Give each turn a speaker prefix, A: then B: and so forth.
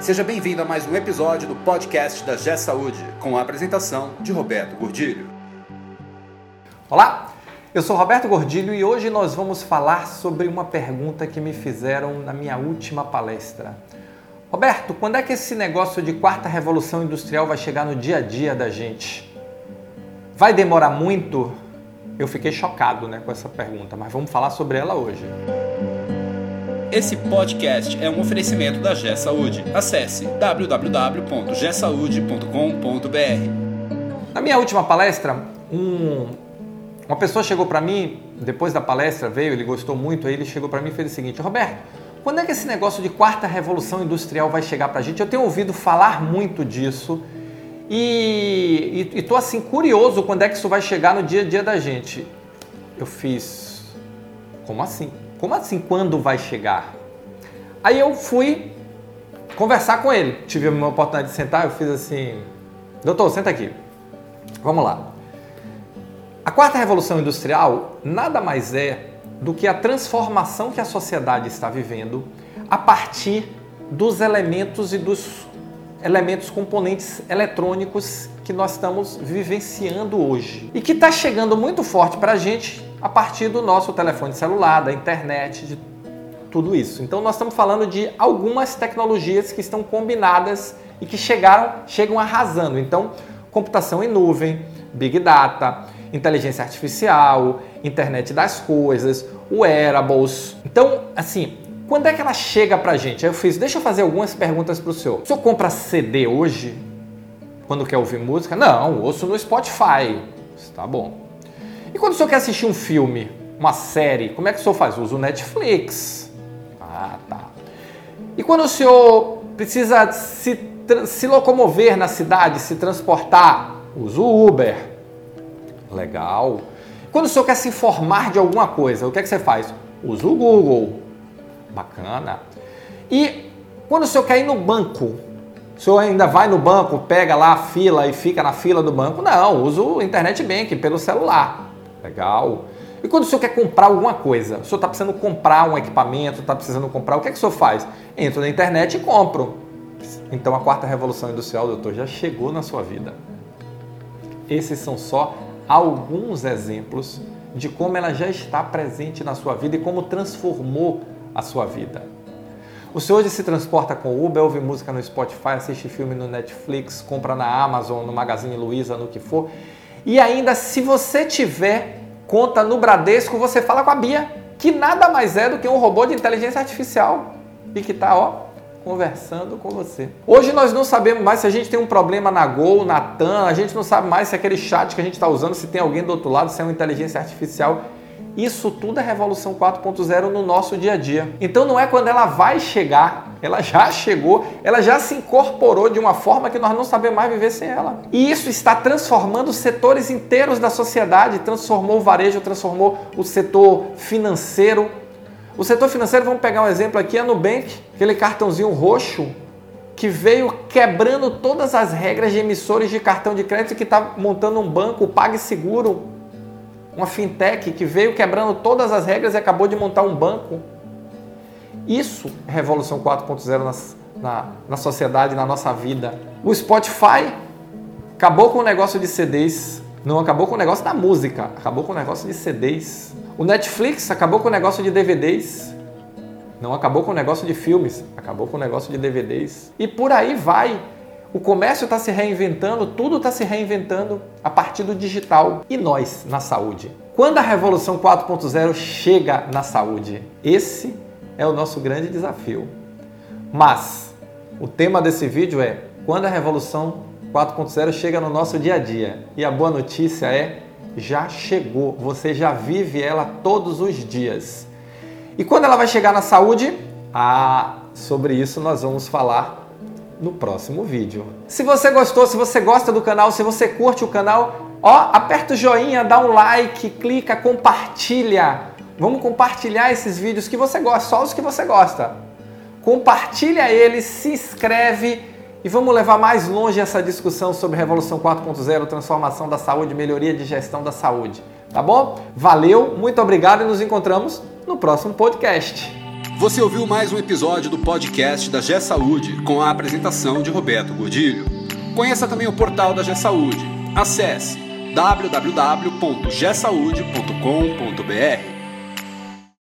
A: Seja bem-vindo a mais um episódio do podcast da G Saúde, com a apresentação de Roberto Gordilho.
B: Olá, eu sou Roberto Gordilho e hoje nós vamos falar sobre uma pergunta que me fizeram na minha última palestra. Roberto, quando é que esse negócio de quarta revolução industrial vai chegar no dia a dia da gente? Vai demorar muito? Eu fiquei chocado né, com essa pergunta, mas vamos falar sobre ela hoje.
A: Esse podcast é um oferecimento da G Saúde. Acesse www.gsaude.com.br.
B: Na minha última palestra, um, uma pessoa chegou para mim, depois da palestra, veio, ele gostou muito, aí ele chegou para mim e fez o seguinte: Roberto, quando é que esse negócio de quarta revolução industrial vai chegar para a gente? Eu tenho ouvido falar muito disso e estou assim curioso quando é que isso vai chegar no dia a dia da gente. Eu fiz, como assim? Como assim quando vai chegar? Aí eu fui conversar com ele. Tive a oportunidade de sentar, eu fiz assim, doutor, senta aqui. Vamos lá. A quarta revolução industrial nada mais é do que a transformação que a sociedade está vivendo a partir dos elementos e dos elementos componentes eletrônicos que nós estamos vivenciando hoje e que está chegando muito forte para a gente a partir do nosso telefone celular, da internet, de tudo isso. Então nós estamos falando de algumas tecnologias que estão combinadas e que chegaram, chegam arrasando. Então, computação em nuvem, big data, inteligência artificial, internet das coisas, wearables. Então, assim, quando é que ela chega pra gente? Aí eu fiz, deixa eu fazer algumas perguntas pro senhor. O senhor compra CD hoje? Quando quer ouvir música? Não, ouço no Spotify. Tá bom. E quando o senhor quer assistir um filme, uma série, como é que o senhor faz? Usa o Netflix. Ah, tá. E quando o senhor precisa se, se locomover na cidade, se transportar, usa o Uber. Legal. Quando o senhor quer se informar de alguma coisa, o que é que você faz? Usa o Google. Bacana. E quando o senhor quer ir no banco, o senhor ainda vai no banco, pega lá a fila e fica na fila do banco? Não, usa o internet banking pelo celular. Legal. E quando o senhor quer comprar alguma coisa, o senhor está precisando comprar um equipamento, está precisando comprar, o que é que o senhor faz? Entra na internet e compro. Então a quarta revolução industrial, doutor, já chegou na sua vida. Esses são só alguns exemplos de como ela já está presente na sua vida e como transformou a sua vida. O senhor hoje se transporta com Uber, ouve música no Spotify, assiste filme no Netflix, compra na Amazon, no Magazine Luiza, no que for e ainda, se você tiver conta no Bradesco, você fala com a Bia, que nada mais é do que um robô de inteligência artificial e que está, ó, conversando com você. Hoje nós não sabemos mais se a gente tem um problema na Gol, na TAM, a gente não sabe mais se aquele chat que a gente está usando, se tem alguém do outro lado, se é uma inteligência artificial. Isso tudo é Revolução 4.0 no nosso dia a dia. Então não é quando ela vai chegar, ela já chegou, ela já se incorporou de uma forma que nós não sabemos mais viver sem ela. E isso está transformando setores inteiros da sociedade, transformou o varejo, transformou o setor financeiro. O setor financeiro, vamos pegar um exemplo aqui, a Nubank, aquele cartãozinho roxo que veio quebrando todas as regras de emissores de cartão de crédito que está montando um banco, o PagSeguro, uma fintech que veio quebrando todas as regras e acabou de montar um banco. Isso é Revolução 4.0 na, na, na sociedade, na nossa vida. O Spotify acabou com o negócio de CDs, não acabou com o negócio da música, acabou com o negócio de CDs. O Netflix acabou com o negócio de DVDs, não acabou com o negócio de filmes, acabou com o negócio de DVDs. E por aí vai. O comércio está se reinventando, tudo está se reinventando a partir do digital. E nós, na saúde? Quando a Revolução 4.0 chega na saúde? Esse é o nosso grande desafio. Mas o tema desse vídeo é quando a Revolução 4.0 chega no nosso dia a dia. E a boa notícia é já chegou, você já vive ela todos os dias. E quando ela vai chegar na saúde? Ah, sobre isso nós vamos falar no próximo vídeo. Se você gostou, se você gosta do canal, se você curte o canal, ó, aperta o joinha, dá um like, clica, compartilha. Vamos compartilhar esses vídeos que você gosta, só os que você gosta. Compartilha eles, se inscreve e vamos levar mais longe essa discussão sobre Revolução 4.0, transformação da saúde, melhoria de gestão da saúde. Tá bom? Valeu, muito obrigado e nos encontramos no próximo podcast.
A: Você ouviu mais um episódio do podcast da G Saúde com a apresentação de Roberto Gordilho. Conheça também o portal da G Saúde. Acesse www.gsaude.com.br